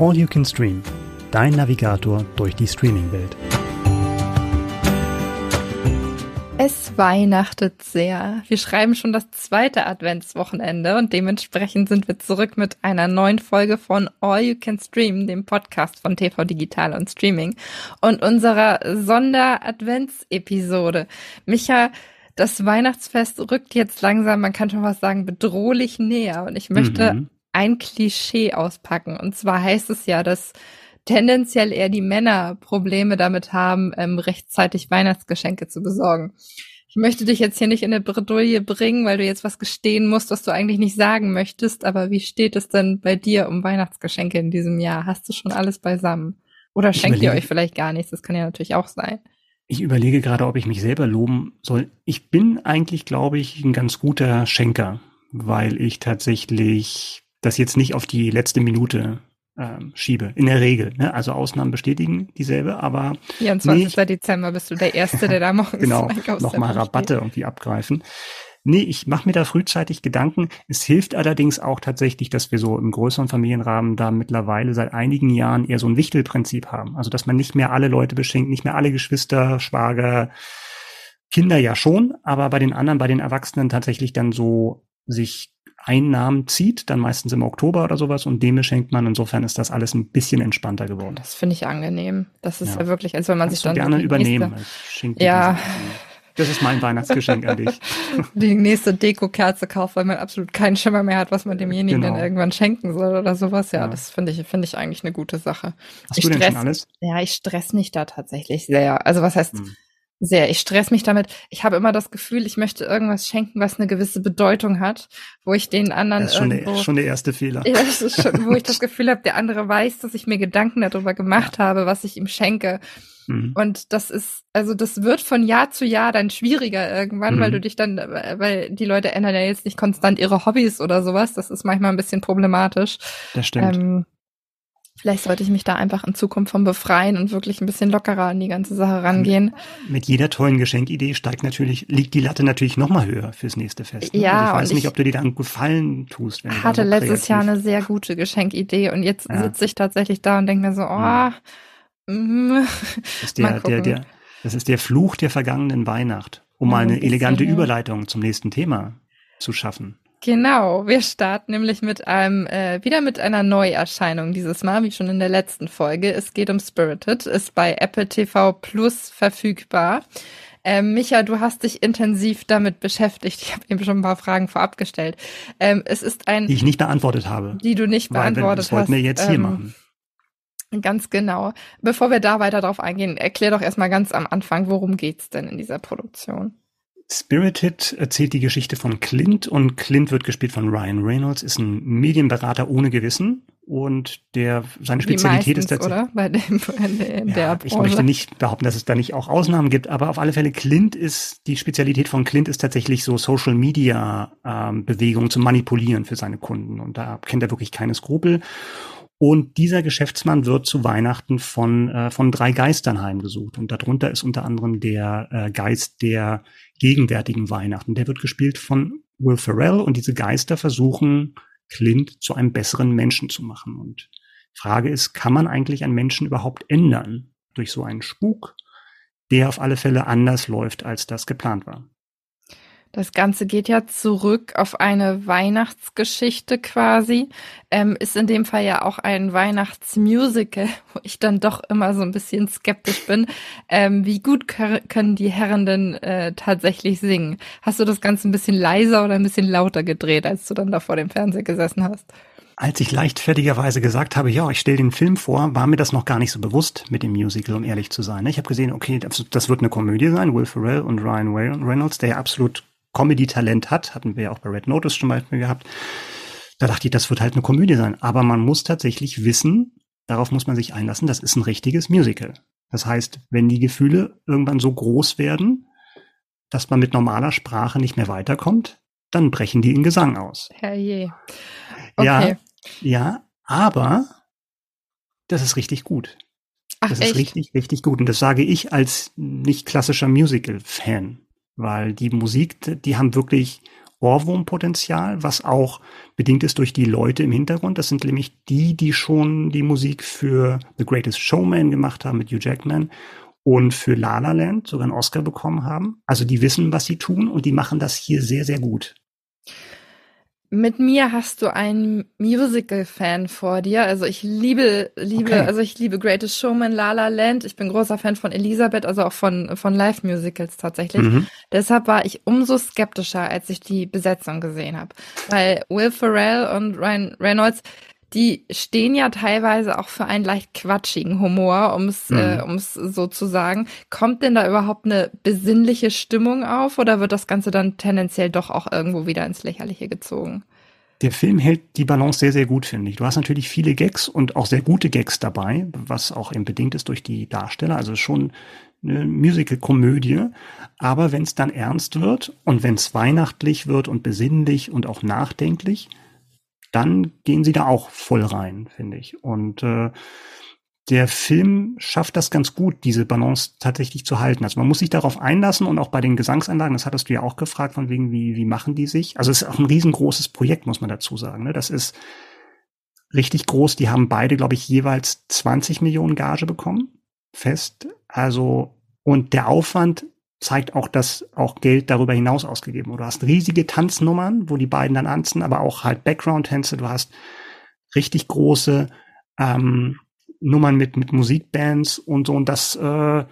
All You Can Stream, dein Navigator durch die Streaming-Welt. Es weihnachtet sehr. Wir schreiben schon das zweite Adventswochenende und dementsprechend sind wir zurück mit einer neuen Folge von All You Can Stream, dem Podcast von TV Digital und Streaming und unserer Sonder-Advents-Episode. Micha, das Weihnachtsfest rückt jetzt langsam, man kann schon was sagen, bedrohlich näher und ich möchte mhm. Ein Klischee auspacken. Und zwar heißt es ja, dass tendenziell eher die Männer Probleme damit haben, ähm, rechtzeitig Weihnachtsgeschenke zu besorgen. Ich möchte dich jetzt hier nicht in eine Bredouille bringen, weil du jetzt was gestehen musst, was du eigentlich nicht sagen möchtest, aber wie steht es denn bei dir um Weihnachtsgeschenke in diesem Jahr? Hast du schon alles beisammen? Oder schenkt ihr euch vielleicht gar nichts? Das kann ja natürlich auch sein. Ich überlege gerade, ob ich mich selber loben soll. Ich bin eigentlich, glaube ich, ein ganz guter Schenker, weil ich tatsächlich das jetzt nicht auf die letzte Minute ähm, schiebe. In der Regel. Ne? Also Ausnahmen bestätigen dieselbe, aber. 24. Nee, Dezember bist du der Erste, der da morgens Genau, nochmal Rabatte irgendwie abgreifen. Nee, ich mache mir da frühzeitig Gedanken. Es hilft allerdings auch tatsächlich, dass wir so im größeren Familienrahmen da mittlerweile seit einigen Jahren eher so ein Wichtelprinzip haben. Also dass man nicht mehr alle Leute beschenkt, nicht mehr alle Geschwister, Schwager, Kinder ja schon, aber bei den anderen, bei den Erwachsenen tatsächlich dann so sich Einnahmen zieht, dann meistens im Oktober oder sowas und dem schenkt man. Insofern ist das alles ein bisschen entspannter geworden. Das finde ich angenehm. Das ist ja. wirklich, als wenn man Kannst sich dann gerne übernehmen. Ja. Das ist mein Weihnachtsgeschenk an dich. Die nächste Deko-Kerze kauft, weil man absolut keinen Schimmer mehr hat, was man demjenigen genau. dann irgendwann schenken soll oder sowas. Ja, ja. das finde ich, finde ich eigentlich eine gute Sache. Hast ich du stress, denn schon alles? Ja, ich stress mich da tatsächlich sehr. Also was heißt, hm sehr. Ich stress mich damit. Ich habe immer das Gefühl, ich möchte irgendwas schenken, was eine gewisse Bedeutung hat, wo ich den anderen das ist schon, irgendwo, der, schon der erste Fehler. Ja, das ist schon, wo ich das Gefühl habe, der andere weiß, dass ich mir Gedanken darüber gemacht ja. habe, was ich ihm schenke. Mhm. Und das ist, also das wird von Jahr zu Jahr dann schwieriger irgendwann, mhm. weil du dich dann, weil die Leute ändern ja jetzt nicht konstant ihre Hobbys oder sowas. Das ist manchmal ein bisschen problematisch. Das stimmt. Ähm, Vielleicht sollte ich mich da einfach in Zukunft von befreien und wirklich ein bisschen lockerer an die ganze Sache rangehen. Mit jeder tollen Geschenkidee steigt natürlich, liegt die Latte natürlich noch mal höher fürs nächste Fest. Ne? Ja. Also ich weiß nicht, ob du dir da einen Gefallen tust. Wenn hatte letztes Jahr eine sehr gute Geschenkidee und jetzt ja. sitze ich tatsächlich da und denke mir so, oh, mm, das, ist der, der, der, das ist der Fluch der vergangenen Weihnacht, um ja, mal eine elegante Überleitung zum nächsten Thema zu schaffen. Genau, wir starten nämlich mit einem äh, wieder mit einer Neuerscheinung dieses Mal, wie schon in der letzten Folge. Es geht um Spirited, ist bei Apple TV Plus verfügbar. Ähm, Micha, du hast dich intensiv damit beschäftigt. Ich habe eben schon ein paar Fragen vorab gestellt. Ähm, es ist ein, die ich nicht beantwortet habe, die du nicht beantwortet weil, das hast. wollten wir jetzt hier ähm, machen. Ganz genau. Bevor wir da weiter drauf eingehen, erklär doch erstmal ganz am Anfang, worum geht's denn in dieser Produktion? Spirited erzählt die Geschichte von Clint und Clint wird gespielt von Ryan Reynolds, ist ein Medienberater ohne Gewissen und der seine Spezialität meistens, ist tatsächlich. Oder? Bei dem, in ja, der ich möchte nicht behaupten, dass es da nicht auch Ausnahmen gibt, aber auf alle Fälle Clint ist die Spezialität von Clint ist tatsächlich so Social Media ähm, Bewegungen zu manipulieren für seine Kunden und da kennt er wirklich keine Skrupel. Und dieser Geschäftsmann wird zu Weihnachten von, äh, von drei Geistern heimgesucht. Und darunter ist unter anderem der äh, Geist der gegenwärtigen Weihnachten. Der wird gespielt von Will Ferrell und diese Geister versuchen, Clint zu einem besseren Menschen zu machen. Und Frage ist, kann man eigentlich einen Menschen überhaupt ändern durch so einen Spuk, der auf alle Fälle anders läuft, als das geplant war? Das Ganze geht ja zurück auf eine Weihnachtsgeschichte quasi. Ähm, ist in dem Fall ja auch ein Weihnachtsmusical, wo ich dann doch immer so ein bisschen skeptisch bin. Ähm, wie gut können die Herren denn äh, tatsächlich singen? Hast du das Ganze ein bisschen leiser oder ein bisschen lauter gedreht, als du dann da vor dem Fernseher gesessen hast? Als ich leichtfertigerweise gesagt habe, ja, ich stelle den Film vor, war mir das noch gar nicht so bewusst mit dem Musical, um ehrlich zu sein. Ich habe gesehen, okay, das, das, wird eine Komödie sein, Will Ferrell und Ryan Reynolds, der ja absolut Comedy-Talent hat, hatten wir ja auch bei Red Notice zum Beispiel gehabt. Da dachte ich, das wird halt eine Komödie sein. Aber man muss tatsächlich wissen, darauf muss man sich einlassen, das ist ein richtiges Musical. Das heißt, wenn die Gefühle irgendwann so groß werden, dass man mit normaler Sprache nicht mehr weiterkommt, dann brechen die in Gesang aus. Herrje. Okay. Ja, ja, aber das ist richtig gut. Ach, das ist echt? richtig, richtig gut. Und das sage ich als nicht klassischer Musical-Fan weil die Musik, die haben wirklich Ohrwurmpotenzial, was auch bedingt ist durch die Leute im Hintergrund. Das sind nämlich die, die schon die Musik für The Greatest Showman gemacht haben mit Hugh Jackman und für La La Land sogar einen Oscar bekommen haben. Also die wissen, was sie tun und die machen das hier sehr, sehr gut. Mit mir hast du einen Musical-Fan vor dir. Also ich liebe, liebe, okay. also ich liebe Greatest Showman, La La Land. Ich bin großer Fan von Elisabeth, also auch von, von Live-Musicals tatsächlich. Mhm. Deshalb war ich umso skeptischer, als ich die Besetzung gesehen habe. Weil Will Ferrell und Ryan Reynolds, die stehen ja teilweise auch für einen leicht quatschigen Humor, um es mhm. äh, um's so zu sagen. Kommt denn da überhaupt eine besinnliche Stimmung auf oder wird das Ganze dann tendenziell doch auch irgendwo wieder ins Lächerliche gezogen? Der Film hält die Balance sehr, sehr gut, finde ich. Du hast natürlich viele Gags und auch sehr gute Gags dabei, was auch eben bedingt ist durch die Darsteller. Also schon eine Musical-Komödie. Aber wenn es dann ernst wird und wenn es weihnachtlich wird und besinnlich und auch nachdenklich, dann gehen sie da auch voll rein, finde ich. Und äh, der Film schafft das ganz gut, diese Balance tatsächlich zu halten. Also man muss sich darauf einlassen und auch bei den Gesangsanlagen, das hattest du ja auch gefragt, von wegen, wie, wie machen die sich? Also es ist auch ein riesengroßes Projekt, muss man dazu sagen. Ne? Das ist richtig groß. Die haben beide, glaube ich, jeweils 20 Millionen Gage bekommen. Fest. Also, und der Aufwand zeigt auch, dass auch Geld darüber hinaus ausgegeben wurde. Du hast riesige Tanznummern, wo die beiden dann tanzen, aber auch halt Background-Tänze. Du hast richtig große ähm, Nummern mit mit Musikbands und so und das äh,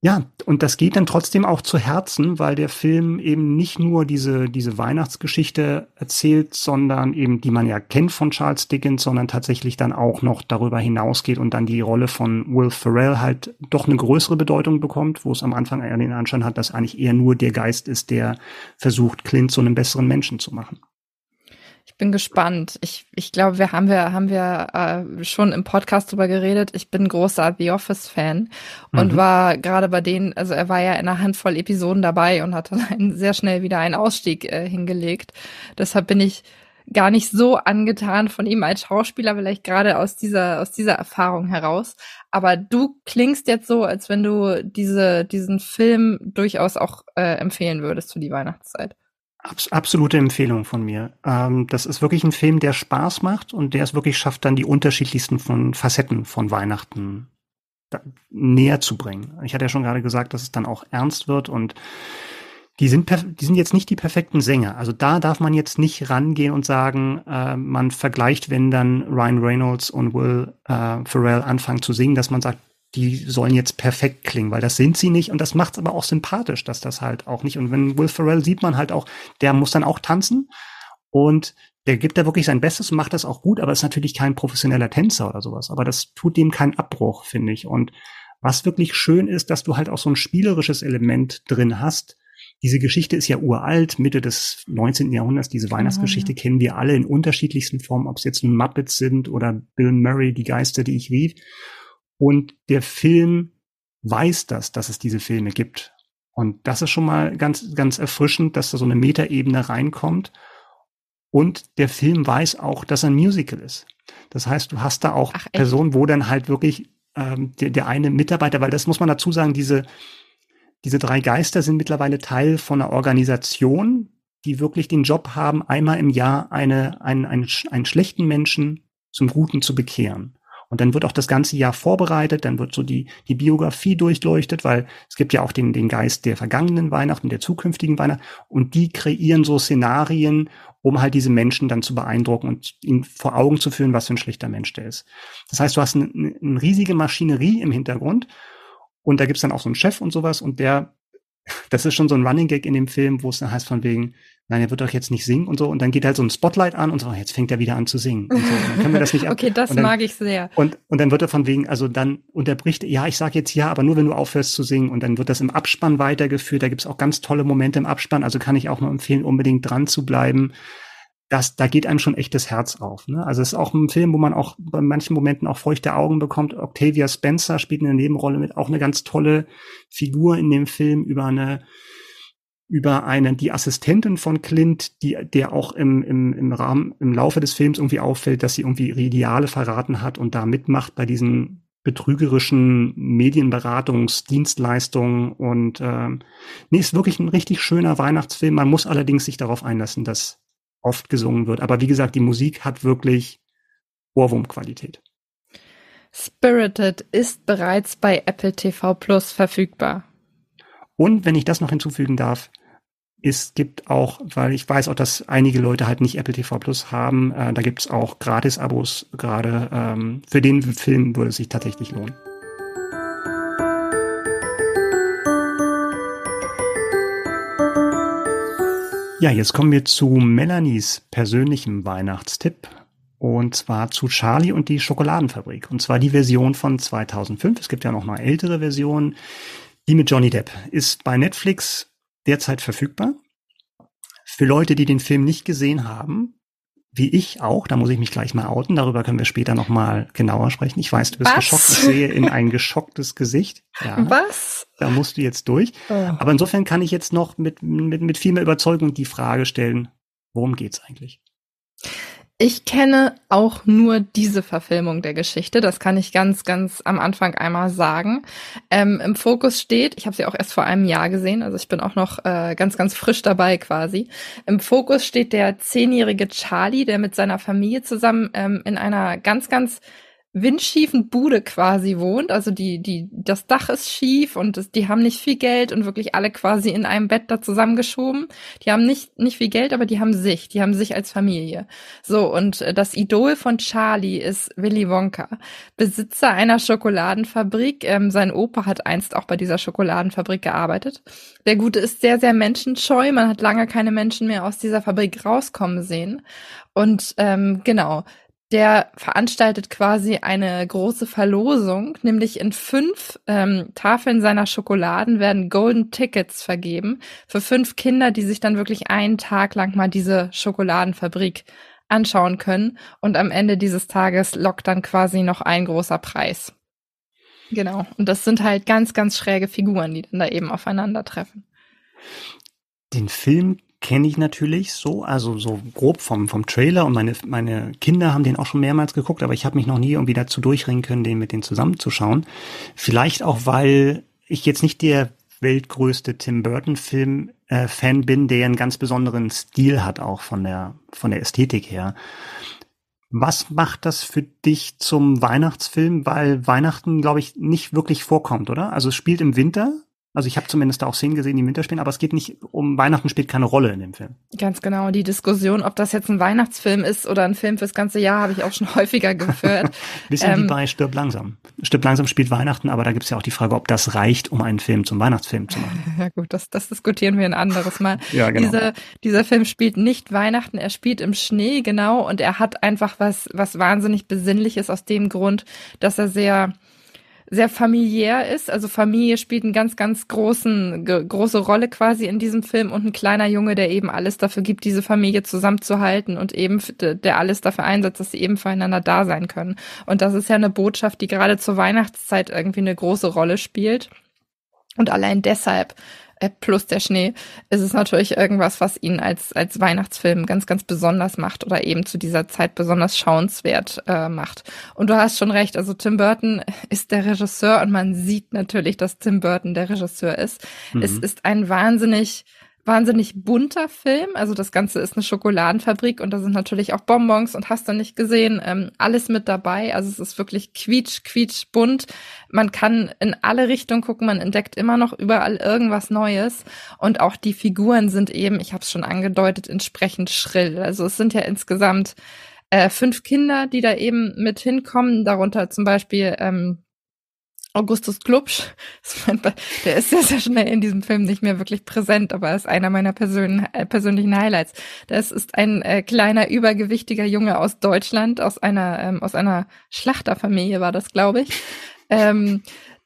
ja, und das geht dann trotzdem auch zu Herzen, weil der Film eben nicht nur diese, diese Weihnachtsgeschichte erzählt, sondern eben, die man ja kennt von Charles Dickens, sondern tatsächlich dann auch noch darüber hinausgeht und dann die Rolle von Will Ferrell halt doch eine größere Bedeutung bekommt, wo es am Anfang eher den Anschein hat, dass eigentlich eher nur der Geist ist, der versucht, Clint zu einem besseren Menschen zu machen bin gespannt. Ich, ich glaube, wir haben wir haben wir äh, schon im Podcast drüber geredet. Ich bin großer The Office Fan und mhm. war gerade bei denen, also er war ja in einer Handvoll Episoden dabei und hat dann sehr schnell wieder einen Ausstieg äh, hingelegt. Deshalb bin ich gar nicht so angetan von ihm als Schauspieler, vielleicht gerade aus dieser aus dieser Erfahrung heraus. Aber du klingst jetzt so, als wenn du diese diesen Film durchaus auch äh, empfehlen würdest für die Weihnachtszeit. Abs absolute Empfehlung von mir. Ähm, das ist wirklich ein Film, der Spaß macht und der es wirklich schafft, dann die unterschiedlichsten von Facetten von Weihnachten näher zu bringen. Ich hatte ja schon gerade gesagt, dass es dann auch ernst wird und die sind, die sind jetzt nicht die perfekten Sänger. Also da darf man jetzt nicht rangehen und sagen, äh, man vergleicht, wenn dann Ryan Reynolds und Will äh, Ferrell anfangen zu singen, dass man sagt, die sollen jetzt perfekt klingen, weil das sind sie nicht und das macht es aber auch sympathisch, dass das halt auch nicht. Und wenn Will Ferrell sieht man halt auch, der muss dann auch tanzen und der gibt da wirklich sein Bestes und macht das auch gut, aber ist natürlich kein professioneller Tänzer oder sowas. Aber das tut dem keinen Abbruch, finde ich. Und was wirklich schön ist, dass du halt auch so ein spielerisches Element drin hast. Diese Geschichte ist ja uralt, Mitte des 19. Jahrhunderts. Diese Weihnachtsgeschichte ja. kennen wir alle in unterschiedlichsten Formen, ob es jetzt Muppets sind oder Bill Murray, die Geister, die ich rief. Und der Film weiß das, dass es diese Filme gibt. Und das ist schon mal ganz, ganz erfrischend, dass da so eine Metaebene reinkommt. Und der Film weiß auch, dass er ein Musical ist. Das heißt, du hast da auch Ach, Personen, wo dann halt wirklich ähm, der, der eine Mitarbeiter, weil das muss man dazu sagen, diese, diese drei Geister sind mittlerweile Teil von einer Organisation, die wirklich den Job haben, einmal im Jahr eine, einen, einen, einen schlechten Menschen zum Guten zu bekehren. Und dann wird auch das ganze Jahr vorbereitet, dann wird so die, die Biografie durchleuchtet, weil es gibt ja auch den, den Geist der vergangenen Weihnachten, der zukünftigen Weihnachten. Und die kreieren so Szenarien, um halt diese Menschen dann zu beeindrucken und ihnen vor Augen zu führen, was für ein schlechter Mensch der ist. Das heißt, du hast eine, eine riesige Maschinerie im Hintergrund und da gibt's dann auch so einen Chef und sowas und der, das ist schon so ein Running Gag in dem Film, wo es dann heißt von wegen, nein, er wird doch jetzt nicht singen und so. Und dann geht halt so ein Spotlight an und so, jetzt fängt er wieder an zu singen. Und so. Und dann können wir das nicht ab. okay, das dann, mag ich sehr. Und, und dann wird er von wegen, also dann unterbricht, ja, ich sage jetzt ja, aber nur wenn du aufhörst zu singen. Und dann wird das im Abspann weitergeführt. Da gibt's auch ganz tolle Momente im Abspann. Also kann ich auch nur empfehlen, unbedingt dran zu bleiben. Das, da geht einem schon echtes Herz auf. Ne? Also es ist auch ein Film, wo man auch bei manchen Momenten auch feuchte Augen bekommt. Octavia Spencer spielt eine Nebenrolle mit, auch eine ganz tolle Figur in dem Film über eine über eine, die Assistentin von Clint, die, der auch im, im, im Rahmen, im Laufe des Films irgendwie auffällt, dass sie irgendwie ihre Ideale verraten hat und da mitmacht bei diesen betrügerischen Medienberatungsdienstleistungen und ähm, nee, ist wirklich ein richtig schöner Weihnachtsfilm. Man muss allerdings sich darauf einlassen, dass oft gesungen wird. Aber wie gesagt, die Musik hat wirklich Ohrwurmqualität. Spirited ist bereits bei Apple TV Plus verfügbar. Und wenn ich das noch hinzufügen darf, es gibt auch, weil ich weiß auch, dass einige Leute halt nicht Apple TV Plus haben, äh, da gibt es auch Gratis-Abos gerade. Ähm, für den Film würde es sich tatsächlich lohnen. Ja, jetzt kommen wir zu Melanies persönlichem Weihnachtstipp. Und zwar zu Charlie und die Schokoladenfabrik. Und zwar die Version von 2005. Es gibt ja noch mal ältere Versionen. Die mit Johnny Depp ist bei Netflix derzeit verfügbar. Für Leute, die den Film nicht gesehen haben, wie ich auch, da muss ich mich gleich mal outen, darüber können wir später noch mal genauer sprechen. Ich weiß, du bist Was? geschockt, ich sehe in ein geschocktes Gesicht. Ja, Was? Da musst du jetzt durch. Oh. Aber insofern kann ich jetzt noch mit, mit, mit viel mehr Überzeugung die Frage stellen, worum geht's eigentlich? Ich kenne auch nur diese Verfilmung der Geschichte. Das kann ich ganz, ganz am Anfang einmal sagen. Ähm, Im Fokus steht, ich habe sie auch erst vor einem Jahr gesehen, also ich bin auch noch äh, ganz, ganz frisch dabei quasi. Im Fokus steht der zehnjährige Charlie, der mit seiner Familie zusammen ähm, in einer ganz, ganz windschiefen Bude quasi wohnt. Also die, die, das Dach ist schief und das, die haben nicht viel Geld und wirklich alle quasi in einem Bett da zusammengeschoben. Die haben nicht, nicht viel Geld, aber die haben sich, die haben sich als Familie. So, und äh, das Idol von Charlie ist Willy Wonka, Besitzer einer Schokoladenfabrik. Ähm, sein Opa hat einst auch bei dieser Schokoladenfabrik gearbeitet. Der Gute ist sehr, sehr menschenscheu. Man hat lange keine Menschen mehr aus dieser Fabrik rauskommen sehen. Und ähm, genau, der veranstaltet quasi eine große Verlosung, nämlich in fünf ähm, Tafeln seiner Schokoladen werden Golden Tickets vergeben für fünf Kinder, die sich dann wirklich einen Tag lang mal diese Schokoladenfabrik anschauen können. Und am Ende dieses Tages lockt dann quasi noch ein großer Preis. Genau. Und das sind halt ganz, ganz schräge Figuren, die dann da eben aufeinandertreffen. Den Film kenne ich natürlich so, also so grob vom, vom Trailer und meine, meine Kinder haben den auch schon mehrmals geguckt, aber ich habe mich noch nie irgendwie dazu durchringen können, den mit denen zusammenzuschauen. Vielleicht auch, weil ich jetzt nicht der weltgrößte Tim Burton Film äh, Fan bin, der einen ganz besonderen Stil hat, auch von der, von der Ästhetik her. Was macht das für dich zum Weihnachtsfilm? Weil Weihnachten, glaube ich, nicht wirklich vorkommt, oder? Also es spielt im Winter, also ich habe zumindest da auch Szenen gesehen, die im Winter spielen, aber es geht nicht um Weihnachten spielt keine Rolle in dem Film. Ganz genau. Die Diskussion, ob das jetzt ein Weihnachtsfilm ist oder ein Film fürs ganze Jahr, habe ich auch schon häufiger geführt. Bisschen ähm, wie bei Stirb langsam. Stirb langsam spielt Weihnachten, aber da gibt es ja auch die Frage, ob das reicht, um einen Film zum Weihnachtsfilm zu machen. Ja gut, das, das diskutieren wir ein anderes Mal. ja, genau. Dieser, dieser Film spielt nicht Weihnachten, er spielt im Schnee, genau, und er hat einfach was, was wahnsinnig Besinnliches aus dem Grund, dass er sehr sehr familiär ist. Also Familie spielt einen ganz, ganz großen, große Rolle quasi in diesem Film und ein kleiner Junge, der eben alles dafür gibt, diese Familie zusammenzuhalten und eben der alles dafür einsetzt, dass sie eben füreinander da sein können. Und das ist ja eine Botschaft, die gerade zur Weihnachtszeit irgendwie eine große Rolle spielt. Und allein deshalb plus der Schnee, ist es natürlich irgendwas, was ihn als, als Weihnachtsfilm ganz, ganz besonders macht oder eben zu dieser Zeit besonders schauenswert äh, macht. Und du hast schon recht, also Tim Burton ist der Regisseur und man sieht natürlich, dass Tim Burton der Regisseur ist. Mhm. Es ist ein wahnsinnig wahnsinnig bunter Film. Also das Ganze ist eine Schokoladenfabrik und da sind natürlich auch Bonbons und hast du nicht gesehen, ähm, alles mit dabei. Also es ist wirklich quietsch, quietsch bunt. Man kann in alle Richtungen gucken, man entdeckt immer noch überall irgendwas Neues. Und auch die Figuren sind eben, ich habe es schon angedeutet, entsprechend schrill. Also es sind ja insgesamt äh, fünf Kinder, die da eben mit hinkommen, darunter zum Beispiel ähm, Augustus Glubsch, der ist sehr, sehr schnell in diesem Film nicht mehr wirklich präsent, aber ist einer meiner persön äh, persönlichen Highlights. Das ist ein äh, kleiner, übergewichtiger Junge aus Deutschland, aus einer, ähm, aus einer Schlachterfamilie war das, glaube ich. Ähm,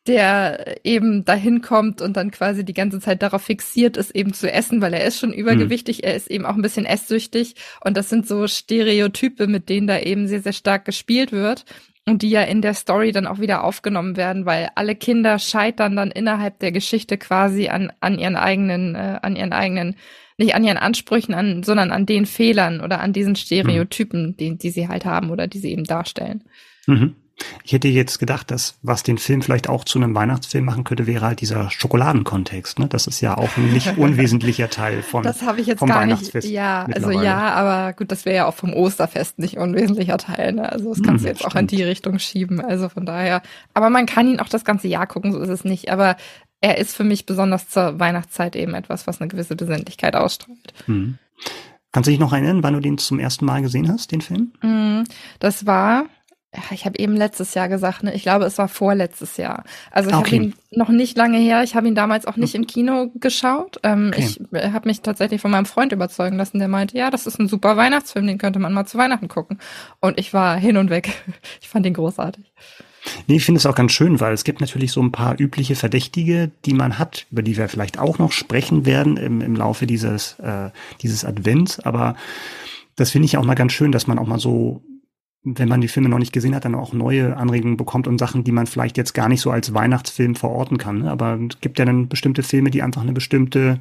der eben dahin kommt und dann quasi die ganze Zeit darauf fixiert ist, eben zu essen, weil er ist schon übergewichtig, mhm. er ist eben auch ein bisschen esssüchtig und das sind so Stereotype, mit denen da eben sehr, sehr stark gespielt wird und die ja in der Story dann auch wieder aufgenommen werden, weil alle Kinder scheitern dann innerhalb der Geschichte quasi an, an ihren eigenen, äh, an ihren eigenen, nicht an ihren Ansprüchen, an, sondern an den Fehlern oder an diesen Stereotypen, mhm. die, die sie halt haben oder die sie eben darstellen. Mhm. Ich hätte jetzt gedacht, dass was den Film vielleicht auch zu einem Weihnachtsfilm machen könnte, wäre halt dieser Schokoladenkontext. Ne? Das ist ja auch ein nicht unwesentlicher Teil von Das habe ich jetzt gar nicht. Ja, also ja, aber gut, das wäre ja auch vom Osterfest nicht unwesentlicher Teil. Ne? Also das kannst hm, du jetzt stimmt. auch in die Richtung schieben. Also von daher. Aber man kann ihn auch das ganze Jahr gucken, so ist es nicht. Aber er ist für mich besonders zur Weihnachtszeit eben etwas, was eine gewisse Besinnlichkeit ausstrahlt. Hm. Kannst du dich noch erinnern, wann du den zum ersten Mal gesehen hast, den Film? Hm, das war ich habe eben letztes Jahr gesagt, ne? Ich glaube, es war vorletztes Jahr. Also ich okay. habe ihn noch nicht lange her. Ich habe ihn damals auch nicht im Kino geschaut. Ähm, okay. Ich äh, habe mich tatsächlich von meinem Freund überzeugen lassen, der meinte, ja, das ist ein super Weihnachtsfilm, den könnte man mal zu Weihnachten gucken. Und ich war hin und weg. Ich fand ihn großartig. Nee, ich finde es auch ganz schön, weil es gibt natürlich so ein paar übliche Verdächtige, die man hat, über die wir vielleicht auch noch sprechen werden im, im Laufe dieses, äh, dieses Advents. Aber das finde ich auch mal ganz schön, dass man auch mal so wenn man die Filme noch nicht gesehen hat, dann auch neue Anregungen bekommt und Sachen, die man vielleicht jetzt gar nicht so als Weihnachtsfilm verorten kann. Ne? Aber es gibt ja dann bestimmte Filme, die einfach eine bestimmte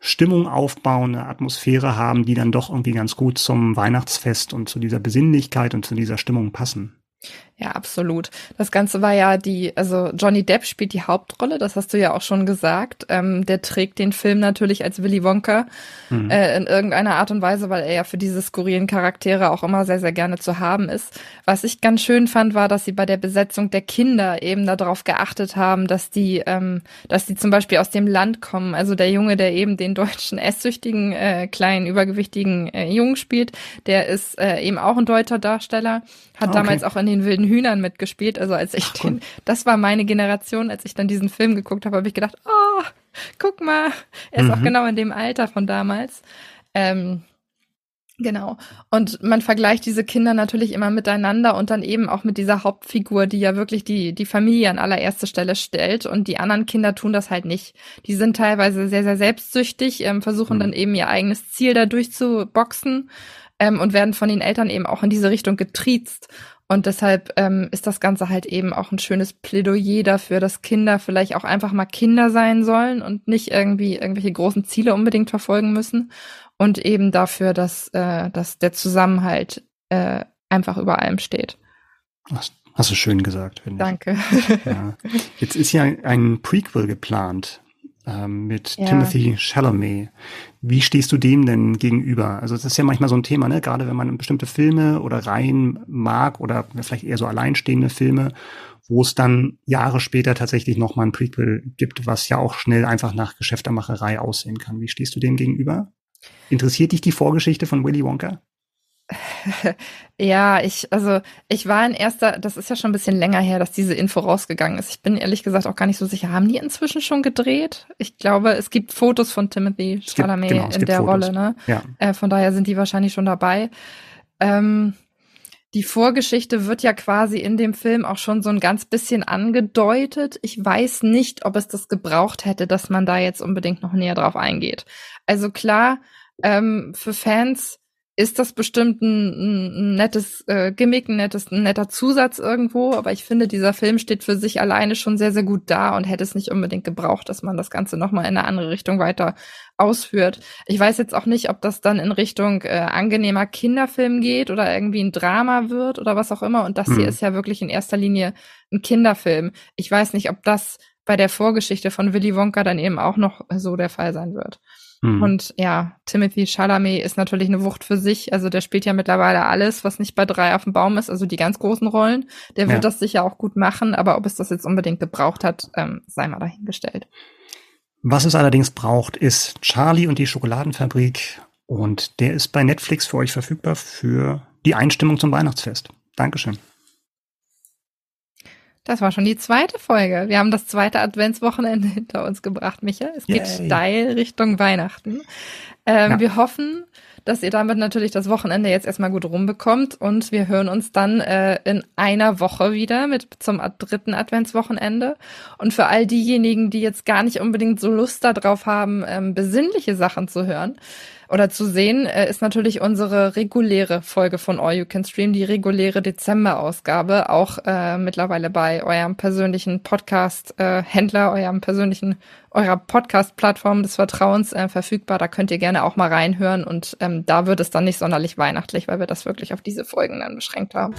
Stimmung aufbauen, eine Atmosphäre haben, die dann doch irgendwie ganz gut zum Weihnachtsfest und zu dieser Besinnlichkeit und zu dieser Stimmung passen. Ja, absolut. Das Ganze war ja die, also Johnny Depp spielt die Hauptrolle, das hast du ja auch schon gesagt. Ähm, der trägt den Film natürlich als Willy Wonka mhm. äh, in irgendeiner Art und Weise, weil er ja für diese skurrilen Charaktere auch immer sehr, sehr gerne zu haben ist. Was ich ganz schön fand, war, dass sie bei der Besetzung der Kinder eben darauf geachtet haben, dass die, ähm, dass die zum Beispiel aus dem Land kommen. Also der Junge, der eben den deutschen esssüchtigen, äh, kleinen, übergewichtigen äh, Jungen spielt, der ist äh, eben auch ein deutscher Darsteller, hat okay. damals auch in den wilden Hühnern mitgespielt. Also als ich Ach, den, das war meine Generation, als ich dann diesen Film geguckt habe, habe ich gedacht, oh, guck mal, er ist mhm. auch genau in dem Alter von damals. Ähm, Genau. Und man vergleicht diese Kinder natürlich immer miteinander und dann eben auch mit dieser Hauptfigur, die ja wirklich die, die Familie an allererste Stelle stellt. Und die anderen Kinder tun das halt nicht. Die sind teilweise sehr, sehr selbstsüchtig, ähm, versuchen mhm. dann eben ihr eigenes Ziel da durchzuboxen ähm, und werden von den Eltern eben auch in diese Richtung getriezt. Und deshalb ähm, ist das Ganze halt eben auch ein schönes Plädoyer dafür, dass Kinder vielleicht auch einfach mal Kinder sein sollen und nicht irgendwie irgendwelche großen Ziele unbedingt verfolgen müssen. Und eben dafür, dass, äh, dass der Zusammenhalt äh, einfach über allem steht. Hast, hast du schön gesagt, finde ich. Danke. Ja. Jetzt ist ja ein Prequel geplant mit ja. Timothy Chalamet. Wie stehst du dem denn gegenüber? Also das ist ja manchmal so ein Thema, ne? Gerade wenn man bestimmte Filme oder Reihen mag oder vielleicht eher so alleinstehende Filme, wo es dann Jahre später tatsächlich nochmal ein Prequel gibt, was ja auch schnell einfach nach Geschäftemacherei aussehen kann. Wie stehst du dem gegenüber? Interessiert dich die Vorgeschichte von Willy Wonka? Ja, ich, also ich war in erster, das ist ja schon ein bisschen länger her, dass diese Info rausgegangen ist. Ich bin ehrlich gesagt auch gar nicht so sicher. Haben die inzwischen schon gedreht? Ich glaube, es gibt Fotos von Timothy Chalamet genau, in der Fotos. Rolle, ne? Ja. Äh, von daher sind die wahrscheinlich schon dabei. Ähm, die Vorgeschichte wird ja quasi in dem Film auch schon so ein ganz bisschen angedeutet. Ich weiß nicht, ob es das gebraucht hätte, dass man da jetzt unbedingt noch näher drauf eingeht. Also klar, ähm, für Fans ist das bestimmt ein, ein nettes äh, Gimmick, ein, nettes, ein netter Zusatz irgendwo, aber ich finde, dieser Film steht für sich alleine schon sehr, sehr gut da und hätte es nicht unbedingt gebraucht, dass man das Ganze nochmal in eine andere Richtung weiter ausführt. Ich weiß jetzt auch nicht, ob das dann in Richtung äh, angenehmer Kinderfilm geht oder irgendwie ein Drama wird oder was auch immer. Und das hm. hier ist ja wirklich in erster Linie ein Kinderfilm. Ich weiß nicht, ob das bei der Vorgeschichte von Willy Wonka dann eben auch noch so der Fall sein wird. Mhm. Und ja, Timothy Chalamet ist natürlich eine Wucht für sich. Also der spielt ja mittlerweile alles, was nicht bei drei auf dem Baum ist, also die ganz großen Rollen. Der wird ja. das sicher auch gut machen, aber ob es das jetzt unbedingt gebraucht hat, ähm, sei mal dahingestellt. Was es allerdings braucht, ist Charlie und die Schokoladenfabrik. Und der ist bei Netflix für euch verfügbar für die Einstimmung zum Weihnachtsfest. Dankeschön. Das war schon die zweite Folge. Wir haben das zweite Adventswochenende hinter uns gebracht, Micha. Es geht Yay. steil Richtung Weihnachten. Ähm, ja. Wir hoffen, dass ihr damit natürlich das Wochenende jetzt erstmal gut rumbekommt und wir hören uns dann äh, in einer Woche wieder mit zum dritten Adventswochenende. Und für all diejenigen, die jetzt gar nicht unbedingt so Lust darauf haben, ähm, besinnliche Sachen zu hören, oder zu sehen äh, ist natürlich unsere reguläre Folge von All You Can Stream, die reguläre Dezember-Ausgabe, auch äh, mittlerweile bei eurem persönlichen Podcast-Händler, äh, eurem persönlichen, eurer Podcast-Plattform des Vertrauens äh, verfügbar. Da könnt ihr gerne auch mal reinhören und ähm, da wird es dann nicht sonderlich weihnachtlich, weil wir das wirklich auf diese Folgen dann beschränkt haben.